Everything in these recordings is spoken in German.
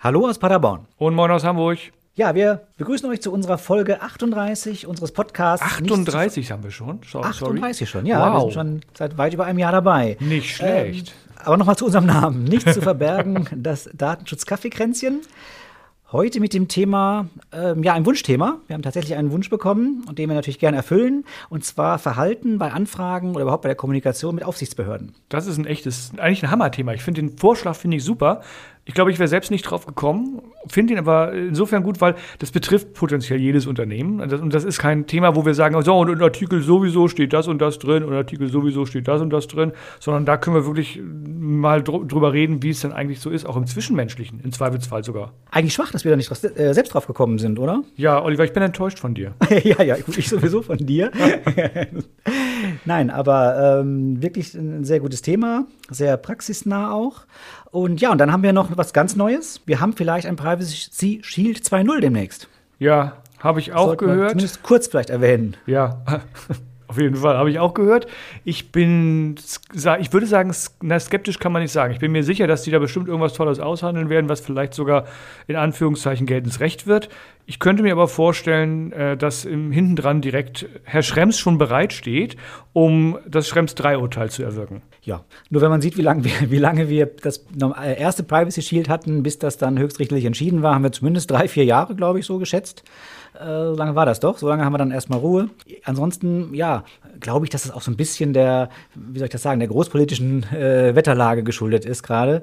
Hallo aus Paderborn. Und moin aus Hamburg. Ja, wir begrüßen euch zu unserer Folge 38 unseres Podcasts. 38 haben wir schon. So, 38 schon, ja. Wow. Wir sind schon seit weit über einem Jahr dabei. Nicht schlecht. Ähm, aber nochmal zu unserem Namen. Nicht zu verbergen, das Datenschutz-Kaffeekränzchen. Heute mit dem Thema, ähm, ja, ein Wunschthema. Wir haben tatsächlich einen Wunsch bekommen und den wir natürlich gerne erfüllen. Und zwar Verhalten bei Anfragen oder überhaupt bei der Kommunikation mit Aufsichtsbehörden. Das ist ein echtes, eigentlich ein Hammerthema. Ich finde den Vorschlag, finde ich super. Ich glaube, ich wäre selbst nicht drauf gekommen, finde ihn aber insofern gut, weil das betrifft potenziell jedes Unternehmen. Und das ist kein Thema, wo wir sagen, so, und in Artikel sowieso steht das und das drin und Artikel sowieso steht das und das drin, sondern da können wir wirklich mal drüber reden, wie es denn eigentlich so ist, auch im Zwischenmenschlichen, im Zweifelsfall sogar. Eigentlich schwach, dass wir da nicht äh, selbst drauf gekommen sind, oder? Ja, Oliver, ich bin enttäuscht von dir. ja, ja, ich sowieso von dir. Nein, aber ähm, wirklich ein sehr gutes Thema, sehr praxisnah auch. Und ja, und dann haben wir noch was ganz Neues. Wir haben vielleicht ein Privacy Shield 2.0 demnächst. Ja, habe ich auch Sollten gehört. Zumindest kurz vielleicht erwähnen. Ja, auf jeden Fall habe ich auch gehört. Ich bin, ich würde sagen, na, skeptisch kann man nicht sagen. Ich bin mir sicher, dass die da bestimmt irgendwas Tolles aushandeln werden, was vielleicht sogar in Anführungszeichen geltendes Recht wird. Ich könnte mir aber vorstellen, äh, dass im hintendran direkt Herr Schrems schon bereitsteht, um das Schrems 3-Urteil zu erwirken. Ja, nur wenn man sieht, wie lange wir, wie lange wir das äh, erste Privacy Shield hatten, bis das dann höchstrichterlich entschieden war, haben wir zumindest drei, vier Jahre, glaube ich, so geschätzt. Äh, so lange war das doch. So lange haben wir dann erstmal Ruhe. Ansonsten, ja, glaube ich, dass das auch so ein bisschen der, wie soll ich das sagen, der großpolitischen äh, Wetterlage geschuldet ist gerade,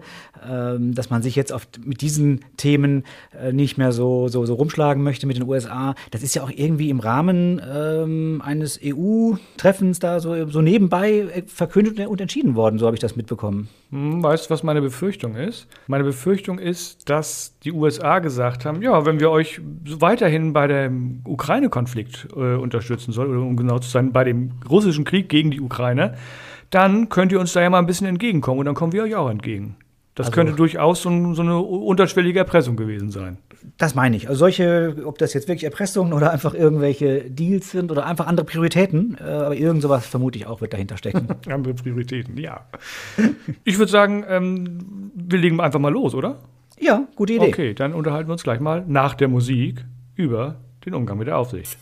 ähm, dass man sich jetzt oft mit diesen Themen äh, nicht mehr so, so, so rumschlagen möchte mit den USA. Das ist ja auch irgendwie im Rahmen ähm, eines EU-Treffens da so, so nebenbei äh, verkündet und entschieden worden, so habe ich das mitbekommen. Hm, weißt du, was meine Befürchtung ist? Meine Befürchtung ist, dass die USA gesagt haben, ja, wenn wir euch weiterhin bei dem Ukraine-Konflikt äh, unterstützen sollen, oder um genau zu sein, bei dem russischen Krieg gegen die Ukraine, dann könnt ihr uns da ja mal ein bisschen entgegenkommen und dann kommen wir euch auch entgegen. Das also, könnte durchaus so, so, eine unterschwellige Erpressung gewesen sein. Das meine ich. Also solche, ob das jetzt wirklich Erpressungen oder einfach irgendwelche Deals sind oder einfach andere Prioritäten, äh, aber irgend sowas vermute ich auch wird dahinter stecken. andere Prioritäten, ja. Ich würde sagen, ähm, wir legen einfach mal los, oder? Ja, gute Idee. Okay, dann unterhalten wir uns gleich mal nach der Musik über den Umgang mit der Aufsicht.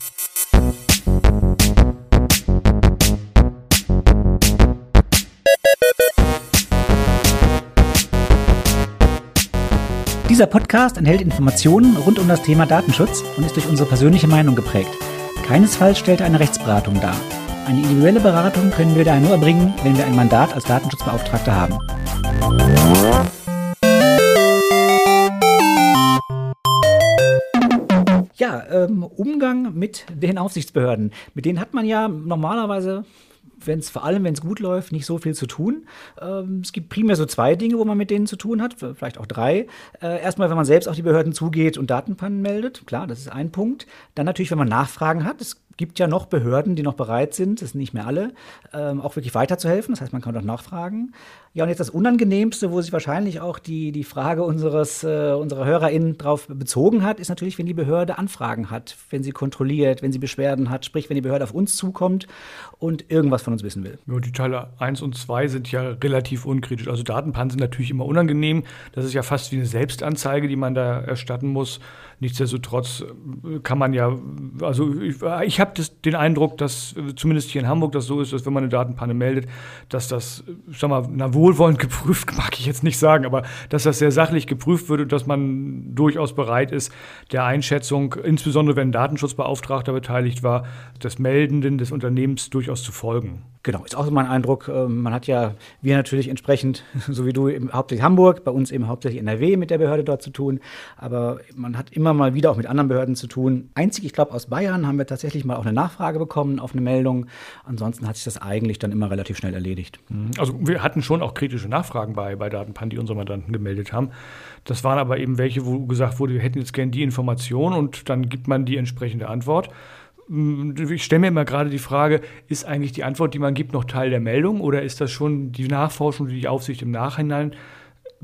Dieser Podcast enthält Informationen rund um das Thema Datenschutz und ist durch unsere persönliche Meinung geprägt. Keinesfalls stellt er eine Rechtsberatung dar. Eine individuelle Beratung können wir daher nur erbringen, wenn wir ein Mandat als Datenschutzbeauftragter haben. Ja, ähm, Umgang mit den Aufsichtsbehörden. Mit denen hat man ja normalerweise wenn es vor allem, wenn es gut läuft, nicht so viel zu tun. Ähm, es gibt primär so zwei Dinge, wo man mit denen zu tun hat, vielleicht auch drei. Äh, erstmal, wenn man selbst auf die Behörden zugeht und Datenpannen meldet, klar, das ist ein Punkt. Dann natürlich, wenn man Nachfragen hat. Es gibt ja noch Behörden, die noch bereit sind, das sind nicht mehr alle, ähm, auch wirklich weiterzuhelfen. Das heißt, man kann auch nachfragen. Ja, und jetzt das Unangenehmste, wo sich wahrscheinlich auch die, die Frage unseres, äh, unserer HörerInnen darauf bezogen hat, ist natürlich, wenn die Behörde Anfragen hat, wenn sie kontrolliert, wenn sie Beschwerden hat, sprich, wenn die Behörde auf uns zukommt und irgendwas von uns wissen will. Ja, die Teile 1 und 2 sind ja relativ unkritisch. Also Datenpannen sind natürlich immer unangenehm. Das ist ja fast wie eine Selbstanzeige, die man da erstatten muss. Nichtsdestotrotz äh, kann man ja, also ich, ich habe den Eindruck, dass zumindest hier in Hamburg das so ist, dass wenn man eine Datenpanne meldet, dass das, sag mal, na, wohlwollend geprüft, mag ich jetzt nicht sagen, aber dass das sehr sachlich geprüft wird und dass man durchaus bereit ist, der Einschätzung, insbesondere wenn ein Datenschutzbeauftragter beteiligt war, des Meldenden, des Unternehmens durchaus zu folgen. Genau, ist auch so mein Eindruck. Ähm, man hat ja, wir natürlich entsprechend, so wie du, hauptsächlich Hamburg, bei uns eben hauptsächlich NRW mit der Behörde dort zu tun. Aber man hat immer mal wieder auch mit anderen Behörden zu tun. Einzig, ich glaube, aus Bayern haben wir tatsächlich mal auch eine Nachfrage bekommen auf eine Meldung. Ansonsten hat sich das eigentlich dann immer relativ schnell erledigt. Mhm. Also wir hatten schon auch kritische Nachfragen bei, bei Datenpan, die unsere Mandanten gemeldet haben. Das waren aber eben welche, wo gesagt wurde, wir hätten jetzt gerne die Information und dann gibt man die entsprechende Antwort ich stelle mir immer gerade die Frage, ist eigentlich die Antwort, die man gibt, noch Teil der Meldung oder ist das schon die Nachforschung, die die Aufsicht im Nachhinein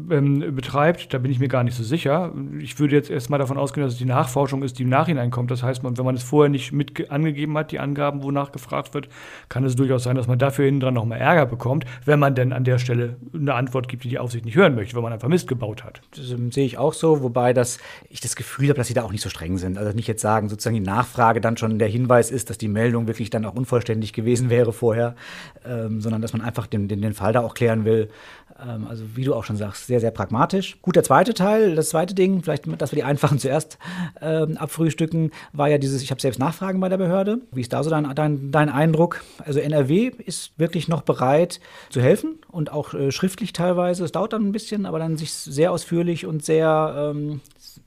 ähm, betreibt, da bin ich mir gar nicht so sicher. Ich würde jetzt erstmal davon ausgehen, dass es die Nachforschung ist, die im Nachhinein kommt. Das heißt, man, wenn man es vorher nicht mit angegeben hat, die Angaben, wonach gefragt wird, kann es durchaus sein, dass man dafür hinten dran nochmal Ärger bekommt, wenn man denn an der Stelle eine Antwort gibt, die die Aufsicht nicht hören möchte, weil man einfach Mist gebaut hat. Das ähm, sehe ich auch so, wobei das, ich das Gefühl habe, dass sie da auch nicht so streng sind. Also nicht jetzt sagen, sozusagen die Nachfrage dann schon der Hinweis ist, dass die Meldung wirklich dann auch unvollständig gewesen wäre vorher, ähm, sondern dass man einfach den, den, den Fall da auch klären will. Ähm, also wie du auch schon sagst, sehr, sehr pragmatisch. Gut, der zweite Teil, das zweite Ding, vielleicht, dass wir die einfachen zuerst ähm, abfrühstücken, war ja dieses, ich habe selbst Nachfragen bei der Behörde. Wie ist da so dein, dein, dein Eindruck? Also NRW ist wirklich noch bereit zu helfen und auch äh, schriftlich teilweise. Es dauert dann ein bisschen, aber dann sich sehr ausführlich und sehr, ähm,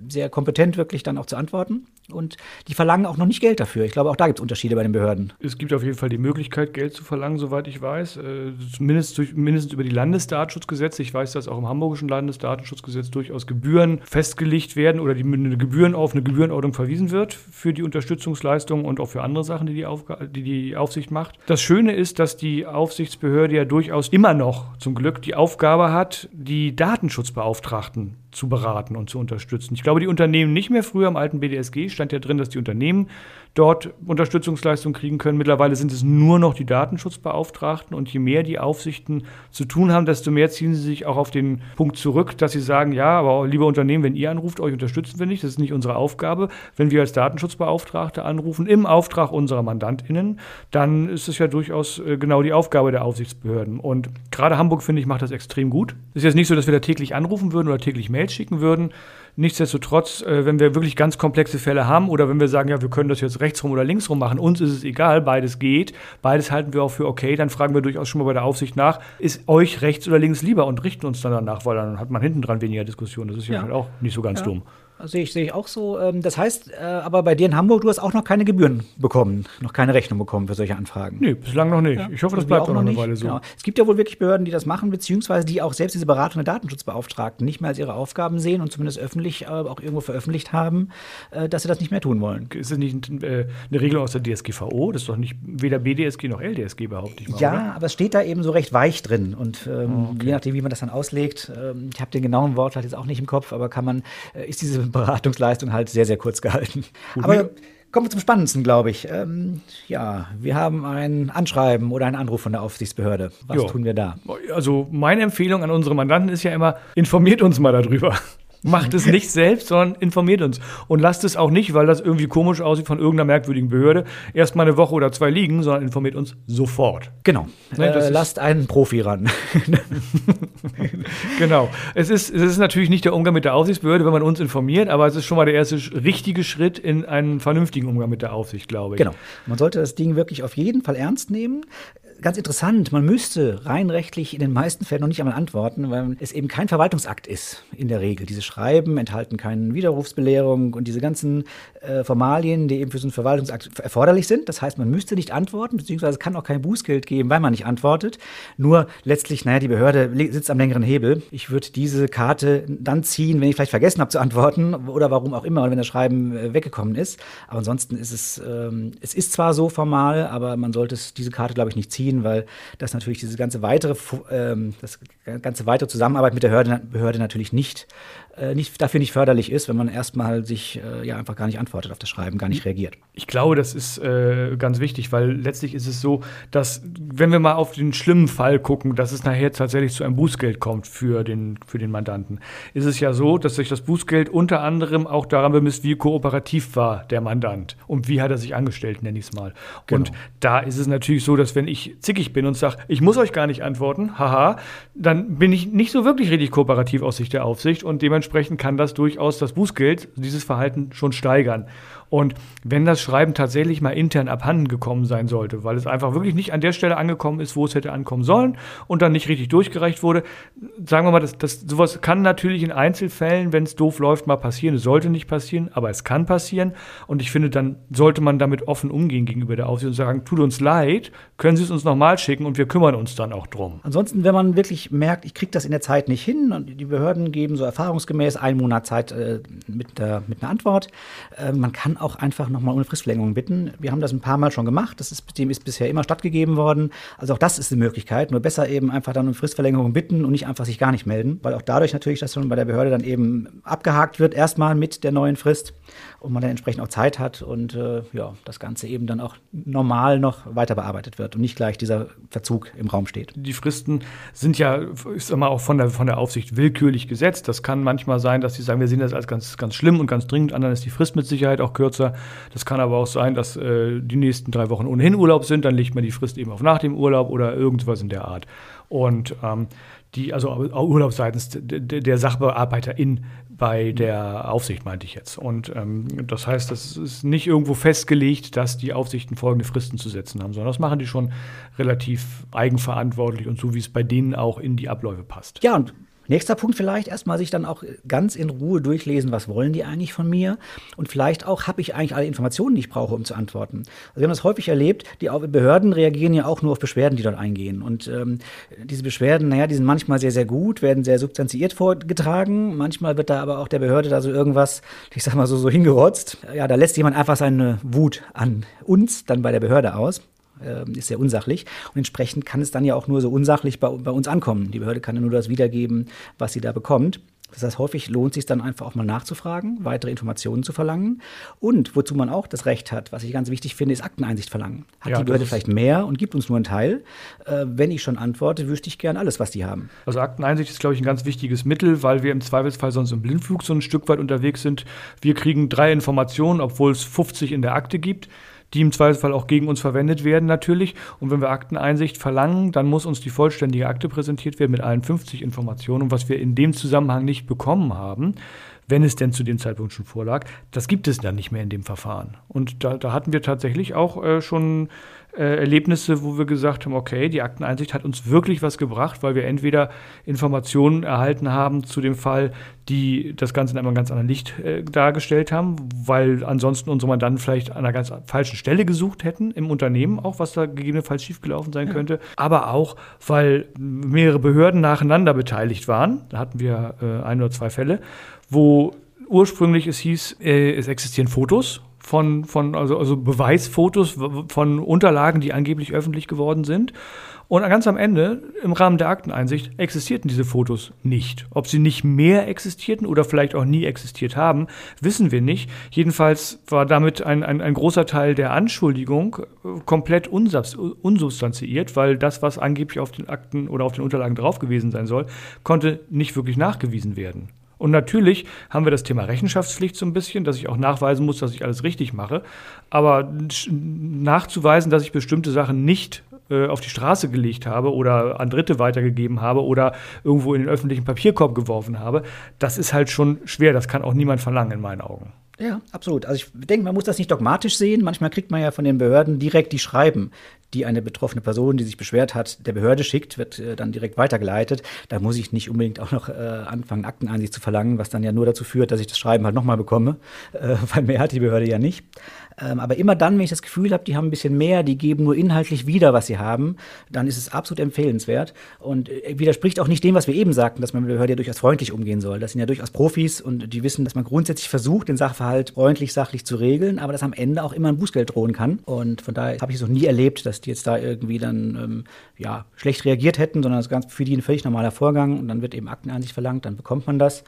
sehr kompetent wirklich dann auch zu antworten. Und die verlangen auch noch nicht Geld dafür. Ich glaube, auch da gibt es Unterschiede bei den Behörden. Es gibt auf jeden Fall die Möglichkeit, Geld zu verlangen, soweit ich weiß. Äh, zumindest durch, mindestens über die Landesdatenschutzgesetze. Ich weiß, dass auch im hamburgischen Landesdatenschutzgesetz durchaus Gebühren festgelegt werden oder die eine Gebühren auf eine Gebührenordnung verwiesen wird für die Unterstützungsleistungen und auch für andere Sachen, die die, die die Aufsicht macht. Das Schöne ist, dass die Aufsichtsbehörde ja durchaus immer noch zum Glück die Aufgabe hat, die Datenschutzbeauftragten zu beraten und zu unterstützen. Ich glaube, die Unternehmen nicht mehr früher im alten BDSG stand ja drin, dass die Unternehmen dort Unterstützungsleistungen kriegen können. Mittlerweile sind es nur noch die Datenschutzbeauftragten und je mehr die Aufsichten zu tun haben, desto mehr ziehen sie sich auch auf den Punkt zurück, dass sie sagen, ja, aber liebe Unternehmen, wenn ihr anruft, euch unterstützen wir nicht, das ist nicht unsere Aufgabe. Wenn wir als Datenschutzbeauftragte anrufen, im Auftrag unserer MandantInnen, dann ist es ja durchaus äh, genau die Aufgabe der Aufsichtsbehörden. Und gerade Hamburg, finde ich, macht das extrem gut. Es ist jetzt nicht so, dass wir da täglich anrufen würden oder täglich Mails schicken würden. Nichtsdestotrotz, äh, wenn wir wirklich ganz komplexe Fälle haben oder wenn wir sagen, ja, wir können das jetzt rechtsrum oder linksrum machen, uns ist es egal, beides geht, beides halten wir auch für okay, dann fragen wir durchaus schon mal bei der Aufsicht nach, ist euch rechts oder links lieber und richten uns dann danach, weil dann hat man hinten dran weniger Diskussion. Das ist ja, ja. auch nicht so ganz ja. dumm. Sehe ich, sehe ich auch so. Ähm, das heißt, äh, aber bei dir in Hamburg, du hast auch noch keine Gebühren bekommen, noch keine Rechnung bekommen für solche Anfragen. Nee, bislang noch nicht. Ja. Ich hoffe, das bleibt auch noch eine Weile so. Genau. Es gibt ja wohl wirklich Behörden, die das machen, beziehungsweise die auch selbst diese Beratung der Datenschutzbeauftragten nicht mehr als ihre Aufgaben sehen und zumindest öffentlich äh, auch irgendwo veröffentlicht haben, äh, dass sie das nicht mehr tun wollen. Ist das nicht eine Regelung aus der DSGVO? Das ist doch nicht weder BDSG noch LDSG, behaupte ich mal. Ja, oder? aber es steht da eben so recht weich drin. Und ähm, oh, okay. je nachdem, wie man das dann auslegt, ähm, ich habe den genauen Wortlaut jetzt auch nicht im Kopf, aber kann man, ist diese Beratungsleistung halt sehr, sehr kurz gehalten. Mhm. Aber kommen wir zum Spannendsten, glaube ich. Ähm, ja, wir haben ein Anschreiben oder einen Anruf von der Aufsichtsbehörde. Was jo. tun wir da? Also meine Empfehlung an unsere Mandanten ist ja immer, informiert uns mal darüber. Macht es nicht selbst, sondern informiert uns. Und lasst es auch nicht, weil das irgendwie komisch aussieht von irgendeiner merkwürdigen Behörde, erst mal eine Woche oder zwei liegen, sondern informiert uns sofort. Genau. Ne, äh, lasst einen Profi ran. genau. Es ist, es ist natürlich nicht der Umgang mit der Aufsichtsbehörde, wenn man uns informiert, aber es ist schon mal der erste richtige Schritt in einen vernünftigen Umgang mit der Aufsicht, glaube ich. Genau. Man sollte das Ding wirklich auf jeden Fall ernst nehmen ganz interessant, man müsste rein rechtlich in den meisten Fällen noch nicht einmal antworten, weil es eben kein Verwaltungsakt ist in der Regel. Diese Schreiben enthalten keine Widerrufsbelehrung und diese ganzen äh, Formalien, die eben für so einen Verwaltungsakt erforderlich sind. Das heißt, man müsste nicht antworten, beziehungsweise kann auch kein Bußgeld geben, weil man nicht antwortet. Nur letztlich, naja, die Behörde sitzt am längeren Hebel. Ich würde diese Karte dann ziehen, wenn ich vielleicht vergessen habe zu antworten oder warum auch immer, wenn das Schreiben äh, weggekommen ist. Aber ansonsten ist es, ähm, es ist zwar so formal, aber man sollte diese Karte, glaube ich, nicht ziehen ziehen, weil das natürlich diese ganze weitere, ähm, das ganze weitere Zusammenarbeit mit der Behörde, Behörde natürlich nicht nicht, dafür nicht förderlich ist, wenn man erstmal sich äh, ja einfach gar nicht antwortet auf das Schreiben, gar nicht reagiert. Ich glaube, das ist äh, ganz wichtig, weil letztlich ist es so, dass wenn wir mal auf den schlimmen Fall gucken, dass es nachher tatsächlich zu einem Bußgeld kommt für den, für den Mandanten, ist es ja so, dass sich das Bußgeld unter anderem auch daran bemisst, wie kooperativ war der Mandant und wie hat er sich angestellt, nenne ich es mal. Genau. Und da ist es natürlich so, dass wenn ich zickig bin und sage, ich muss euch gar nicht antworten, haha, dann bin ich nicht so wirklich richtig kooperativ aus Sicht der Aufsicht und dementsprechend dementsprechend kann das durchaus das Bußgeld, dieses Verhalten schon steigern. Und wenn das Schreiben tatsächlich mal intern abhanden gekommen sein sollte, weil es einfach wirklich nicht an der Stelle angekommen ist, wo es hätte ankommen sollen und dann nicht richtig durchgereicht wurde, sagen wir mal, das, das, sowas kann natürlich in Einzelfällen, wenn es doof läuft, mal passieren. Es sollte nicht passieren, aber es kann passieren. Und ich finde, dann sollte man damit offen umgehen gegenüber der Aufsicht und sagen, tut uns leid, können Sie es uns nochmal schicken und wir kümmern uns dann auch drum. Ansonsten, wenn man wirklich merkt, ich kriege das in der Zeit nicht hin und die Behörden geben so erfahrungsgemäß einen Monat Zeit, äh, mit, der, mit einer Antwort. Äh, man kann auch einfach nochmal ohne Fristverlängerung bitten. Wir haben das ein paar Mal schon gemacht. Das ist, dem ist bisher immer stattgegeben worden. Also auch das ist eine Möglichkeit. Nur besser eben einfach dann um Fristverlängerung bitten und nicht einfach sich gar nicht melden, weil auch dadurch natürlich das schon bei der Behörde dann eben abgehakt wird, erstmal mit der neuen Frist und man dann entsprechend auch Zeit hat und äh, ja, das Ganze eben dann auch normal noch weiter bearbeitet wird und nicht gleich dieser Verzug im Raum steht. Die Fristen sind ja, sag mal, auch von der, von der Aufsicht willkürlich gesetzt. Das kann manchmal sein, dass sie sagen, wir sehen das als ganz, ganz schlimm und ganz dringend. Anderen ist die Frist mit Sicherheit auch kürzer. Das kann aber auch sein, dass äh, die nächsten drei Wochen ohnehin Urlaub sind. Dann legt man die Frist eben auf nach dem Urlaub oder irgendwas in der Art. Und ähm, die, also Urlaub seitens der Sachbearbeiterin bei der Aufsicht, meinte ich jetzt. Und ähm, das heißt, es ist nicht irgendwo festgelegt, dass die Aufsichten folgende Fristen zu setzen haben, sondern das machen die schon relativ eigenverantwortlich und so, wie es bei denen auch in die Abläufe passt. Ja, und Nächster Punkt vielleicht erstmal sich dann auch ganz in Ruhe durchlesen, was wollen die eigentlich von mir und vielleicht auch, habe ich eigentlich alle Informationen, die ich brauche, um zu antworten. Also wir haben das häufig erlebt, die Behörden reagieren ja auch nur auf Beschwerden, die dort eingehen und ähm, diese Beschwerden, naja, die sind manchmal sehr, sehr gut, werden sehr substanziiert vorgetragen, manchmal wird da aber auch der Behörde da so irgendwas, ich sag mal so, so hingerotzt. Ja, da lässt jemand einfach seine Wut an uns dann bei der Behörde aus äh, ist sehr unsachlich. Und entsprechend kann es dann ja auch nur so unsachlich bei, bei uns ankommen. Die Behörde kann ja nur das wiedergeben, was sie da bekommt. Das heißt, häufig lohnt es sich dann einfach auch mal nachzufragen, weitere Informationen zu verlangen. Und wozu man auch das Recht hat, was ich ganz wichtig finde, ist Akteneinsicht verlangen. Hat ja, die Behörde vielleicht mehr und gibt uns nur einen Teil? Äh, wenn ich schon antworte, wüsste ich gern alles, was die haben. Also Akteneinsicht ist, glaube ich, ein ganz wichtiges Mittel, weil wir im Zweifelsfall sonst im Blindflug so ein Stück weit unterwegs sind. Wir kriegen drei Informationen, obwohl es 50 in der Akte gibt die im Zweifelsfall auch gegen uns verwendet werden natürlich. Und wenn wir Akteneinsicht verlangen, dann muss uns die vollständige Akte präsentiert werden mit allen 50 Informationen. Und was wir in dem Zusammenhang nicht bekommen haben, wenn es denn zu dem Zeitpunkt schon vorlag, das gibt es dann nicht mehr in dem Verfahren. Und da, da hatten wir tatsächlich auch äh, schon äh, Erlebnisse, wo wir gesagt haben, okay, die Akteneinsicht hat uns wirklich was gebracht, weil wir entweder Informationen erhalten haben zu dem Fall, die das Ganze in einem ganz anderen Licht äh, dargestellt haben, weil ansonsten unsere Mandanten vielleicht an einer ganz falschen Stelle gesucht hätten im Unternehmen, auch was da gegebenenfalls schiefgelaufen sein ja. könnte, aber auch, weil mehrere Behörden nacheinander beteiligt waren. Da hatten wir äh, ein oder zwei Fälle, wo ursprünglich es hieß, äh, es existieren Fotos von, von also, also Beweisfotos von Unterlagen, die angeblich öffentlich geworden sind. Und ganz am Ende, im Rahmen der Akteneinsicht, existierten diese Fotos nicht. Ob sie nicht mehr existierten oder vielleicht auch nie existiert haben, wissen wir nicht. Jedenfalls war damit ein, ein, ein großer Teil der Anschuldigung äh, komplett unsubstanziiert, weil das, was angeblich auf den Akten oder auf den Unterlagen drauf gewesen sein soll, konnte nicht wirklich nachgewiesen werden. Und natürlich haben wir das Thema Rechenschaftspflicht so ein bisschen, dass ich auch nachweisen muss, dass ich alles richtig mache. Aber nachzuweisen, dass ich bestimmte Sachen nicht äh, auf die Straße gelegt habe oder an Dritte weitergegeben habe oder irgendwo in den öffentlichen Papierkorb geworfen habe, das ist halt schon schwer. Das kann auch niemand verlangen in meinen Augen. Ja, absolut. Also ich denke, man muss das nicht dogmatisch sehen. Manchmal kriegt man ja von den Behörden direkt die Schreiben, die eine betroffene Person, die sich beschwert hat, der Behörde schickt, wird äh, dann direkt weitergeleitet. Da muss ich nicht unbedingt auch noch äh, anfangen, Akteneinsicht zu verlangen, was dann ja nur dazu führt, dass ich das Schreiben halt nochmal bekomme, äh, weil mehr hat die Behörde ja nicht. Ähm, aber immer dann, wenn ich das Gefühl habe, die haben ein bisschen mehr, die geben nur inhaltlich wieder, was sie haben, dann ist es absolut empfehlenswert und äh, widerspricht auch nicht dem, was wir eben sagten, dass man mit der Behörde ja durchaus freundlich umgehen soll. Das sind ja durchaus Profis und die wissen, dass man grundsätzlich versucht, den Sachverhalt freundlich, sachlich zu regeln, aber dass am Ende auch immer ein Bußgeld drohen kann. Und von daher habe ich es noch nie erlebt, dass die jetzt da irgendwie dann ähm, ja, schlecht reagiert hätten, sondern das ist für die ein völlig normaler Vorgang und dann wird eben Akteneinsicht verlangt, dann bekommt man das.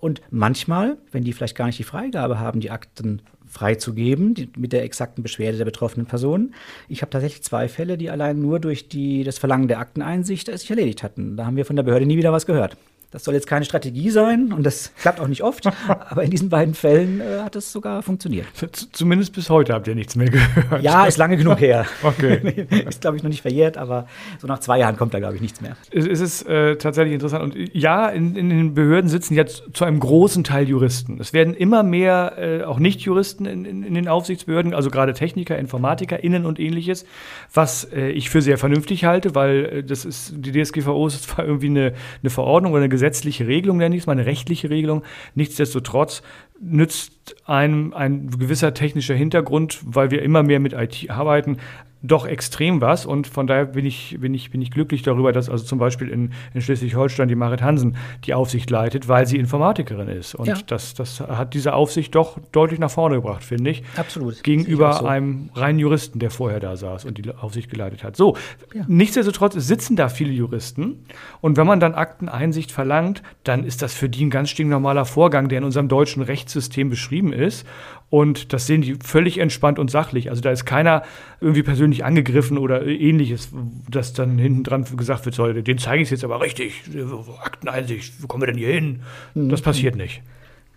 Und manchmal, wenn die vielleicht gar nicht die Freigabe haben, die Akten freizugeben, die, mit der exakten Beschwerde der betroffenen Person. Ich habe tatsächlich zwei Fälle, die allein nur durch die, das Verlangen der Akteneinsicht sich erledigt hatten. Da haben wir von der Behörde nie wieder was gehört. Das soll jetzt keine Strategie sein und das klappt auch nicht oft, aber in diesen beiden Fällen äh, hat es sogar funktioniert. Zumindest bis heute habt ihr nichts mehr gehört. Ja, ist lange genug her. Okay. ist, glaube ich, noch nicht verjährt, aber so nach zwei Jahren kommt da, glaube ich, nichts mehr. Es, ist äh, tatsächlich interessant. Und ja, in, in, den Behörden sitzen jetzt zu einem großen Teil Juristen. Es werden immer mehr äh, auch Nicht-Juristen in, in, in, den Aufsichtsbehörden, also gerade Techniker, Informatiker, Innen und ähnliches, was äh, ich für sehr vernünftig halte, weil äh, das ist, die DSGVO ist zwar irgendwie eine, eine Verordnung oder eine gesetzliche Regelung, nenne ich es mal, eine rechtliche Regelung. Nichtsdestotrotz nützt einem ein gewisser technischer Hintergrund, weil wir immer mehr mit IT arbeiten, doch extrem was. Und von daher bin ich, bin ich, bin ich glücklich darüber, dass also zum Beispiel in, in Schleswig-Holstein die Marit Hansen die Aufsicht leitet, weil sie Informatikerin ist. Und ja. das, das hat diese Aufsicht doch deutlich nach vorne gebracht, finde ich. Absolut. Gegenüber so. einem reinen Juristen, der vorher da saß und die Aufsicht geleitet hat. So, ja. nichtsdestotrotz sitzen da viele Juristen. Und wenn man dann Akteneinsicht verlangt, dann ist das für die ein ganz stinknormaler Vorgang, der in unserem deutschen Rechtssystem beschrieben ist. Und das sehen die völlig entspannt und sachlich. Also da ist keiner irgendwie persönlich angegriffen oder ähnliches, dass dann hinten dran gesagt wird, so, den zeige ich jetzt aber richtig. Akteneinsicht, wo kommen wir denn hier hin? Das passiert nicht.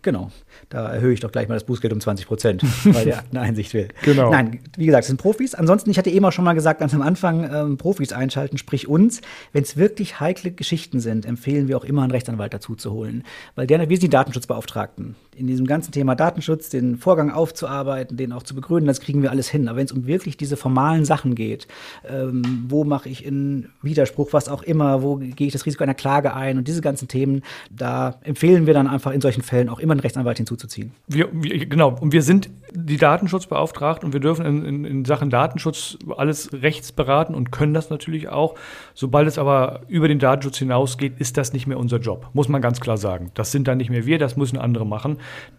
Genau. Da erhöhe ich doch gleich mal das Bußgeld um 20 Prozent, weil der Akteneinsicht will. Genau. Nein, wie gesagt, es sind Profis. Ansonsten, ich hatte eben auch schon mal gesagt, ganz am Anfang, ähm, Profis einschalten, sprich uns. Wenn es wirklich heikle Geschichten sind, empfehlen wir auch immer einen Rechtsanwalt dazu zu holen. Weil der, wir sind die Datenschutzbeauftragten. In diesem ganzen Thema Datenschutz, den Vorgang aufzuarbeiten, den auch zu begründen, das kriegen wir alles hin. Aber wenn es um wirklich diese formalen Sachen geht, ähm, wo mache ich in Widerspruch, was auch immer, wo gehe ich das Risiko einer Klage ein und diese ganzen Themen, da empfehlen wir dann einfach in solchen Fällen auch immer einen Rechtsanwalt hinzuzuziehen. Wir, wir, genau, und wir sind die Datenschutzbeauftragten und wir dürfen in, in, in, Sachen Datenschutz alles rechts beraten und können das natürlich auch. Sobald es aber über den Datenschutz hinausgeht, ist das nicht mehr unser Job, muss man ganz klar sagen. Das sind dann nicht mehr wir, das müssen andere machen,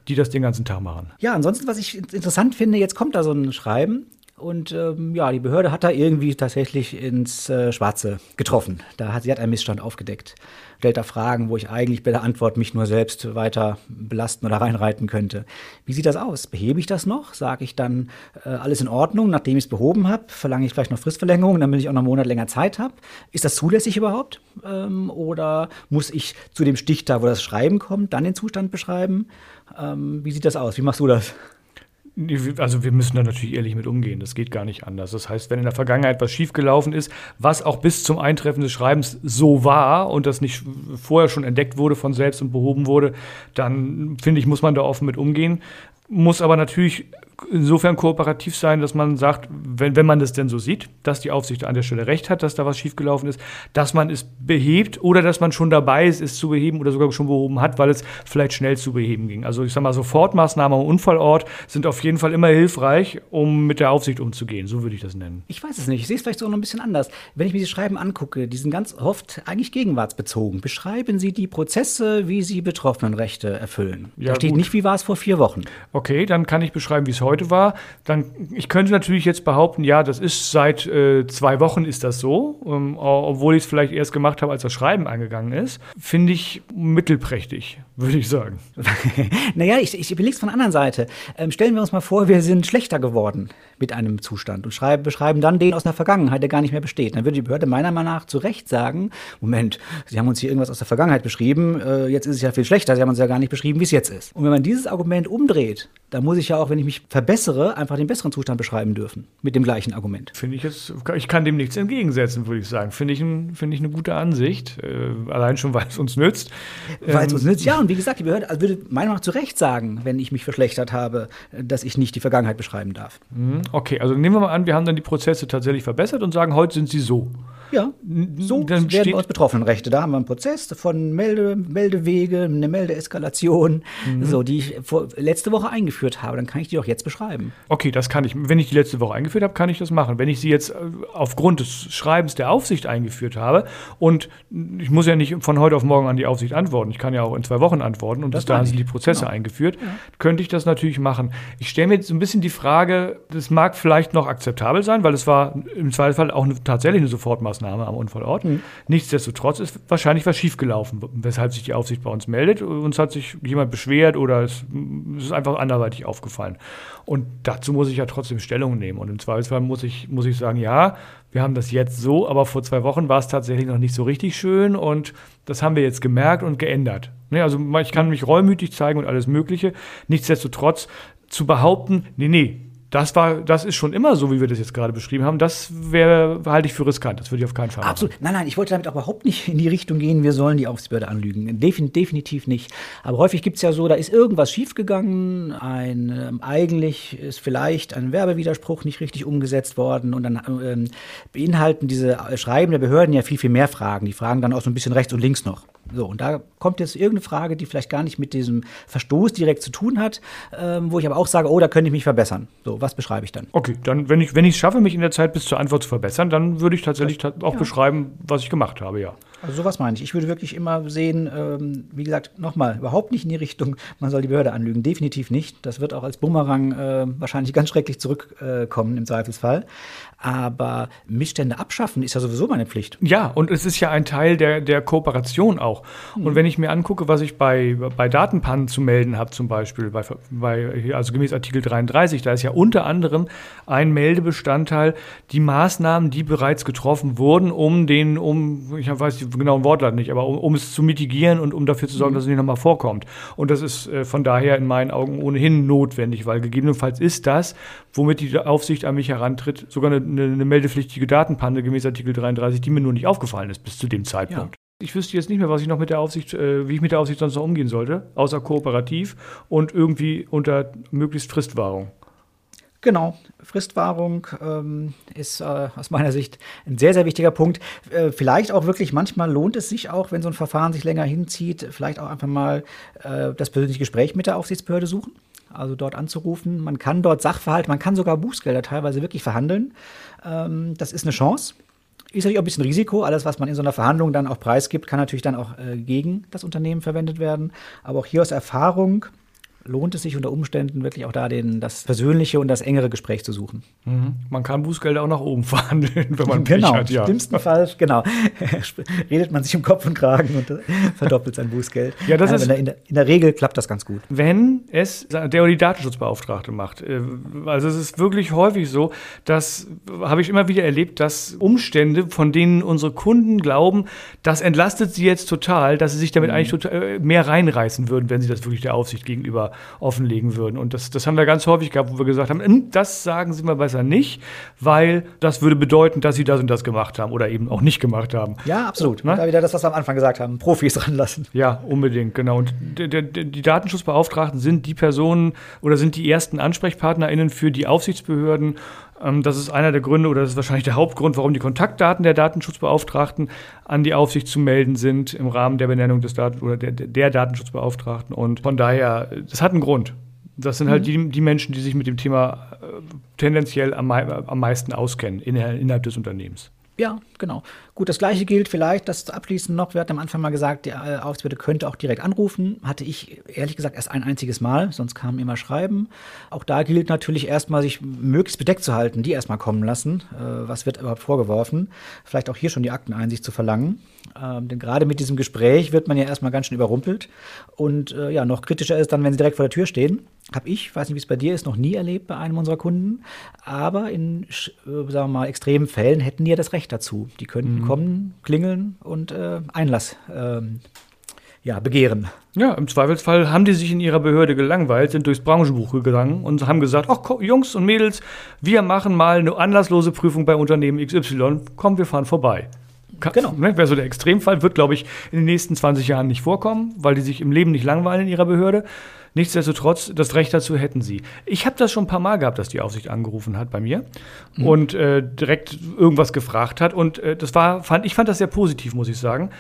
die das den ganzen Tag machen. Ja, ansonsten, was ich interessant finde, jetzt kommt da so ein Schreiben und ähm, ja, die Behörde hat da irgendwie tatsächlich ins äh, Schwarze getroffen. Da hat, sie hat einen Missstand aufgedeckt. Stellt da Fragen, wo ich eigentlich bei der Antwort mich nur selbst weiter belasten oder reinreiten könnte. Wie sieht das aus? Behebe ich das noch? Sage ich dann äh, alles in Ordnung, nachdem ich es behoben habe? Verlange ich vielleicht noch Fristverlängerung, damit ich auch noch einen Monat länger Zeit habe? Ist das zulässig überhaupt? Ähm, oder muss ich zu dem Stichtag, wo das Schreiben kommt, dann den Zustand beschreiben? Ähm, wie sieht das aus? Wie machst du das? Also wir müssen da natürlich ehrlich mit umgehen. Das geht gar nicht anders. Das heißt, wenn in der Vergangenheit was schiefgelaufen ist, was auch bis zum Eintreffen des Schreibens so war und das nicht vorher schon entdeckt wurde von selbst und behoben wurde, dann finde ich, muss man da offen mit umgehen. Muss aber natürlich insofern kooperativ sein, dass man sagt, wenn, wenn man das denn so sieht, dass die Aufsicht an der Stelle recht hat, dass da was schiefgelaufen ist, dass man es behebt oder dass man schon dabei ist, es zu beheben oder sogar schon behoben hat, weil es vielleicht schnell zu beheben ging. Also ich sage mal, Sofortmaßnahmen am Unfallort sind auf jeden Fall immer hilfreich, um mit der Aufsicht umzugehen. So würde ich das nennen. Ich weiß es nicht. Ich sehe es vielleicht sogar noch ein bisschen anders. Wenn ich mir die Schreiben angucke, die sind ganz oft eigentlich gegenwartsbezogen. Beschreiben Sie die Prozesse, wie Sie Betroffenenrechte erfüllen. Ja, da steht gut. nicht, wie war es vor vier Wochen. Okay, dann kann ich beschreiben, wie es heute heute war, dann ich könnte natürlich jetzt behaupten, ja, das ist seit äh, zwei Wochen ist das so, ähm, obwohl ich es vielleicht erst gemacht habe, als das Schreiben angegangen ist, finde ich mittelprächtig, würde ich sagen. naja, ich, ich überlege es von der anderen Seite. Ähm, stellen wir uns mal vor, wir sind schlechter geworden mit einem Zustand und schreiben, beschreiben dann den aus der Vergangenheit, der gar nicht mehr besteht. Dann würde die Behörde meiner Meinung nach zu Recht sagen, Moment, Sie haben uns hier irgendwas aus der Vergangenheit beschrieben, äh, jetzt ist es ja viel schlechter, Sie haben uns ja gar nicht beschrieben, wie es jetzt ist. Und wenn man dieses Argument umdreht, dann muss ich ja auch, wenn ich mich verbessere, einfach den besseren Zustand beschreiben dürfen. Mit dem gleichen Argument. Finde ich jetzt, ich kann dem nichts entgegensetzen, würde ich sagen. Finde ich, ein, find ich eine gute Ansicht. Äh, allein schon, weil es uns nützt. Weil es uns ähm, nützt, ja. Und wie gesagt, die Behörde also würde meiner Meinung nach zu Recht sagen, wenn ich mich verschlechtert habe, dass ich nicht die Vergangenheit beschreiben darf. Mhm, okay, also nehmen wir mal an, wir haben dann die Prozesse tatsächlich verbessert und sagen, heute sind sie so. Ja, so dann werden uns Betroffenenrechte. Da haben wir einen Prozess von Melde, Meldewege, eine Meldeeskalation, mhm. so, die ich vor, letzte Woche eingeführt habe. Dann kann ich die doch jetzt beschreiben. Okay, das kann ich. Wenn ich die letzte Woche eingeführt habe, kann ich das machen. Wenn ich sie jetzt äh, aufgrund des Schreibens der Aufsicht eingeführt habe und ich muss ja nicht von heute auf morgen an die Aufsicht antworten. Ich kann ja auch in zwei Wochen antworten und das bis dahin sind die Prozesse genau. eingeführt. Ja. Könnte ich das natürlich machen. Ich stelle mir jetzt so ein bisschen die Frage, das mag vielleicht noch akzeptabel sein, weil es war im Zweifelsfall auch eine, tatsächlich eine Sofortmaßnahme. Maßnahme am Unfallort. Mhm. Nichtsdestotrotz ist wahrscheinlich was schiefgelaufen, weshalb sich die Aufsicht bei uns meldet. Uns hat sich jemand beschwert oder es, es ist einfach anderweitig aufgefallen. Und dazu muss ich ja trotzdem Stellung nehmen. Und im Zweifelsfall muss ich, muss ich sagen, ja, wir haben das jetzt so, aber vor zwei Wochen war es tatsächlich noch nicht so richtig schön und das haben wir jetzt gemerkt und geändert. Ne, also ich kann mich reumütig zeigen und alles Mögliche. Nichtsdestotrotz zu behaupten, nee, nee, das war, das ist schon immer so, wie wir das jetzt gerade beschrieben haben. Das wäre, halte ich für riskant. Das würde ich auf keinen Fall machen. Absolut. Nein, nein, ich wollte damit auch überhaupt nicht in die Richtung gehen, wir sollen die Aufsichtsbehörde anlügen. Defin definitiv nicht. Aber häufig gibt es ja so, da ist irgendwas schiefgegangen, ein, ähm, eigentlich ist vielleicht ein Werbewiderspruch nicht richtig umgesetzt worden und dann ähm, beinhalten diese Schreiben der Behörden ja viel, viel mehr Fragen. Die fragen dann auch so ein bisschen rechts und links noch. So, und da kommt jetzt irgendeine Frage, die vielleicht gar nicht mit diesem Verstoß direkt zu tun hat, ähm, wo ich aber auch sage, oh, da könnte ich mich verbessern. So, was beschreibe ich dann? Okay, dann, wenn ich wenn es schaffe, mich in der Zeit bis zur Antwort zu verbessern, dann würde ich tatsächlich das, auch ja. beschreiben, was ich gemacht habe, ja. Also sowas meine ich. Ich würde wirklich immer sehen, ähm, wie gesagt, nochmal, überhaupt nicht in die Richtung, man soll die Behörde anlügen. Definitiv nicht. Das wird auch als Bumerang äh, wahrscheinlich ganz schrecklich zurückkommen äh, im Zweifelsfall. Aber Missstände abschaffen ist ja sowieso meine Pflicht. Ja, und es ist ja ein Teil der, der Kooperation auch. Mhm. Und wenn ich mir angucke, was ich bei, bei Datenpannen zu melden habe, zum Beispiel, bei, bei, also gemäß Artikel 33, da ist ja unter anderem ein Meldebestandteil die Maßnahmen, die bereits getroffen wurden, um den, um, ich weiß die genauen Wortlaut nicht, aber um, um es zu mitigieren und um dafür zu sorgen, mhm. dass es nicht nochmal vorkommt. Und das ist äh, von daher in meinen Augen ohnehin notwendig, weil gegebenenfalls ist das, womit die Aufsicht an mich herantritt, sogar eine eine, eine meldepflichtige Datenpanne gemäß Artikel 33, die mir nur nicht aufgefallen ist bis zu dem Zeitpunkt. Ja. Ich wüsste jetzt nicht mehr, was ich noch mit der Aufsicht, äh, wie ich mit der Aufsicht sonst noch umgehen sollte, außer kooperativ und irgendwie unter möglichst Fristwahrung. Genau, Fristwahrung ähm, ist äh, aus meiner Sicht ein sehr, sehr wichtiger Punkt. Äh, vielleicht auch wirklich, manchmal lohnt es sich auch, wenn so ein Verfahren sich länger hinzieht, vielleicht auch einfach mal äh, das persönliche Gespräch mit der Aufsichtsbehörde suchen also dort anzurufen. Man kann dort Sachverhalt, man kann sogar Bußgelder teilweise wirklich verhandeln. Ähm, das ist eine Chance. Ist natürlich auch ein bisschen Risiko. Alles, was man in so einer Verhandlung dann auch preisgibt, kann natürlich dann auch äh, gegen das Unternehmen verwendet werden. Aber auch hier aus Erfahrung lohnt es sich unter Umständen wirklich auch da den, das persönliche und das engere Gespräch zu suchen. Mhm. Man kann Bußgelder auch nach oben verhandeln, wenn man genau, hat. Ja. Im schlimmsten Fall, genau, redet man sich um Kopf und Kragen und verdoppelt sein Bußgeld. Ja, das ist, in, der, in der Regel klappt das ganz gut. Wenn es der oder die Datenschutzbeauftragte macht. Äh, also es ist wirklich häufig so, dass habe ich immer wieder erlebt, dass Umstände, von denen unsere Kunden glauben, das entlastet sie jetzt total, dass sie sich damit mhm. eigentlich total, äh, mehr reinreißen würden, wenn sie das wirklich der Aufsicht gegenüber offenlegen würden. Und das, das haben wir ganz häufig gehabt, wo wir gesagt haben, hm, das sagen Sie mal besser nicht, weil das würde bedeuten, dass Sie das und das gemacht haben oder eben auch nicht gemacht haben. Ja, absolut. Ne? Da wieder das, was wir am Anfang gesagt haben, Profis ranlassen. Ja, unbedingt, genau. Und die, Datenschutzbeauftragten sind die Personen oder sind die ersten AnsprechpartnerInnen für die Aufsichtsbehörden das ist einer der Gründe oder das ist wahrscheinlich der Hauptgrund, warum die Kontaktdaten der Datenschutzbeauftragten an die Aufsicht zu melden sind im Rahmen der Benennung des Daten oder der, der Datenschutzbeauftragten. Und von daher, das hat einen Grund. Das sind halt mhm. die, die Menschen, die sich mit dem Thema äh, tendenziell am, am meisten auskennen innerhalb des Unternehmens. Ja, genau. Gut, das gleiche gilt vielleicht, das abschließend noch. Wir hatten am Anfang mal gesagt, der äh, Aufsichtsbehörde könnte auch direkt anrufen. Hatte ich ehrlich gesagt erst ein einziges Mal, sonst kam immer Schreiben. Auch da gilt natürlich erstmal, sich möglichst bedeckt zu halten, die erstmal kommen lassen. Äh, was wird überhaupt vorgeworfen? Vielleicht auch hier schon die Akteneinsicht zu verlangen. Ähm, denn gerade mit diesem Gespräch wird man ja erstmal ganz schön überrumpelt. Und äh, ja, noch kritischer ist dann, wenn sie direkt vor der Tür stehen. Habe ich, weiß nicht, wie es bei dir ist, noch nie erlebt bei einem unserer Kunden. Aber in, sagen wir mal, extremen Fällen hätten die ja das Recht dazu. Die könnten mhm. kommen, klingeln und äh, Einlass ähm, ja, begehren. Ja, im Zweifelsfall haben die sich in ihrer Behörde gelangweilt, sind durchs Branchenbuch gegangen und haben gesagt, ach Jungs und Mädels, wir machen mal eine anlasslose Prüfung bei Unternehmen XY, komm, wir fahren vorbei. Genau. Ne, Wäre so der Extremfall, wird, glaube ich, in den nächsten 20 Jahren nicht vorkommen, weil die sich im Leben nicht langweilen in ihrer Behörde. Nichtsdestotrotz, das Recht dazu hätten sie. Ich habe das schon ein paar Mal gehabt, dass die Aufsicht angerufen hat bei mir mhm. und äh, direkt irgendwas gefragt hat. Und äh, das war, fand, ich fand das sehr positiv, muss ich sagen,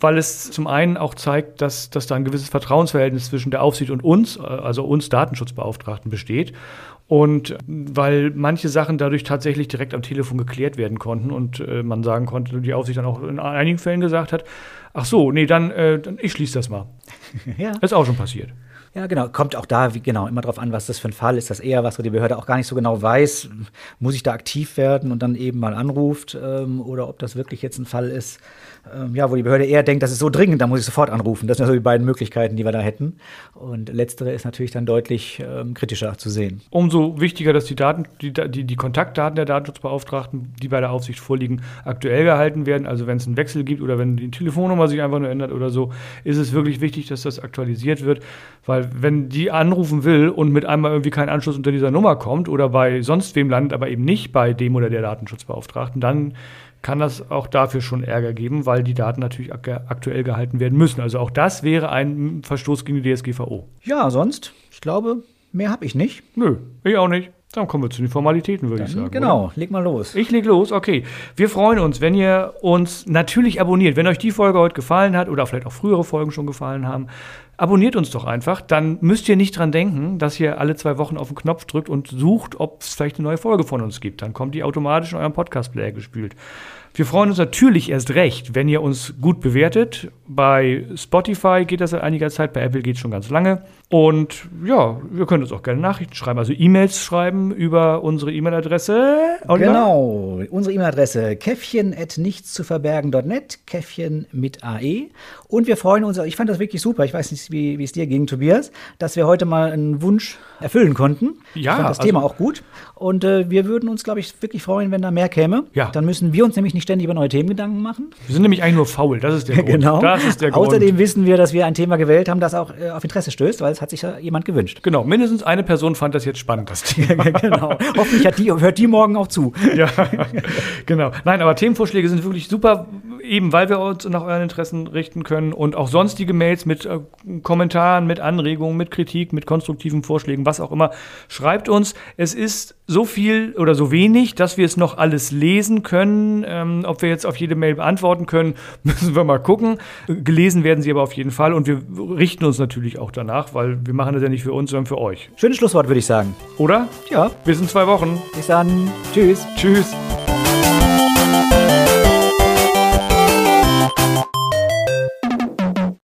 weil es zum einen auch zeigt, dass, dass da ein gewisses Vertrauensverhältnis zwischen der Aufsicht und uns, äh, also uns Datenschutzbeauftragten, besteht. Und weil manche Sachen dadurch tatsächlich direkt am Telefon geklärt werden konnten und äh, man sagen konnte, die Aufsicht dann auch in einigen Fällen gesagt hat, ach so, nee, dann, äh, dann ich schließe das mal. ja. Das ist auch schon passiert. Ja, genau. Kommt auch da, wie, genau, immer darauf an, was das für ein Fall ist. Das eher was, die Behörde auch gar nicht so genau weiß, muss ich da aktiv werden und dann eben mal anruft ähm, oder ob das wirklich jetzt ein Fall ist, ähm, ja, wo die Behörde eher denkt, das ist so dringend, da muss ich sofort anrufen. Das sind also die beiden Möglichkeiten, die wir da hätten. Und letztere ist natürlich dann deutlich ähm, kritischer zu sehen. Umso wichtiger, dass die Daten, die, die, die Kontaktdaten der Datenschutzbeauftragten, die bei der Aufsicht vorliegen, aktuell gehalten werden. Also wenn es einen Wechsel gibt oder wenn die Telefonnummer sich einfach nur ändert oder so, ist es wirklich wichtig, dass das aktualisiert wird. Weil wenn die anrufen will und mit einmal irgendwie kein Anschluss unter dieser Nummer kommt oder bei sonst wem landet, aber eben nicht bei dem oder der Datenschutzbeauftragten, dann kann das auch dafür schon Ärger geben, weil die Daten natürlich aktuell gehalten werden müssen. Also auch das wäre ein Verstoß gegen die DSGVO. Ja, sonst, ich glaube, mehr habe ich nicht. Nö, ich auch nicht. Dann kommen wir zu den Formalitäten, würde ich sagen. Genau, oder? leg mal los. Ich leg los, okay. Wir freuen uns, wenn ihr uns natürlich abonniert. Wenn euch die Folge heute gefallen hat oder vielleicht auch frühere Folgen schon gefallen haben, abonniert uns doch einfach. Dann müsst ihr nicht dran denken, dass ihr alle zwei Wochen auf den Knopf drückt und sucht, ob es vielleicht eine neue Folge von uns gibt. Dann kommt die automatisch in eurem Podcast-Player gespielt. Wir freuen uns natürlich erst recht, wenn ihr uns gut bewertet. Bei Spotify geht das seit einiger Zeit, bei Apple geht es schon ganz lange. Und ja, wir können uns auch gerne Nachrichten schreiben, also E-Mails schreiben über unsere E-Mail-Adresse. Genau, unsere E-Mail-Adresse käffchen.nichtszuverbergen.net, Käffchen mit AE. Und wir freuen uns, ich fand das wirklich super, ich weiß nicht, wie, wie es dir ging, Tobias, dass wir heute mal einen Wunsch erfüllen konnten. Ja. Ich fand das also, Thema auch gut. Und äh, wir würden uns, glaube ich, wirklich freuen, wenn da mehr käme. Ja. Dann müssen wir uns nämlich nicht ständig über neue Themen Gedanken machen. Wir sind nämlich eigentlich nur faul, das ist der Grund. genau. Das ist der Grund. Außerdem wissen wir, dass wir ein Thema gewählt haben, das auch äh, auf Interesse stößt, weil es hat sich ja jemand gewünscht. Genau, mindestens eine Person fand das jetzt spannend, das Thema. genau. Hoffentlich die, hört die morgen auch zu. ja, genau. Nein, aber Themenvorschläge sind wirklich super, eben weil wir uns nach euren Interessen richten können und auch sonstige Mails mit äh, Kommentaren, mit Anregungen, mit Kritik, mit konstruktiven Vorschlägen, was auch immer. Schreibt uns. Es ist so viel oder so wenig, dass wir es noch alles lesen können. Ähm, ob wir jetzt auf jede Mail beantworten können, müssen wir mal gucken. Gelesen werden sie aber auf jeden Fall und wir richten uns natürlich auch danach, weil wir machen das ja nicht für uns, sondern für euch. Schönes Schlusswort, würde ich sagen. Oder? Ja. Bis in zwei Wochen. Bis dann. Tschüss. Tschüss.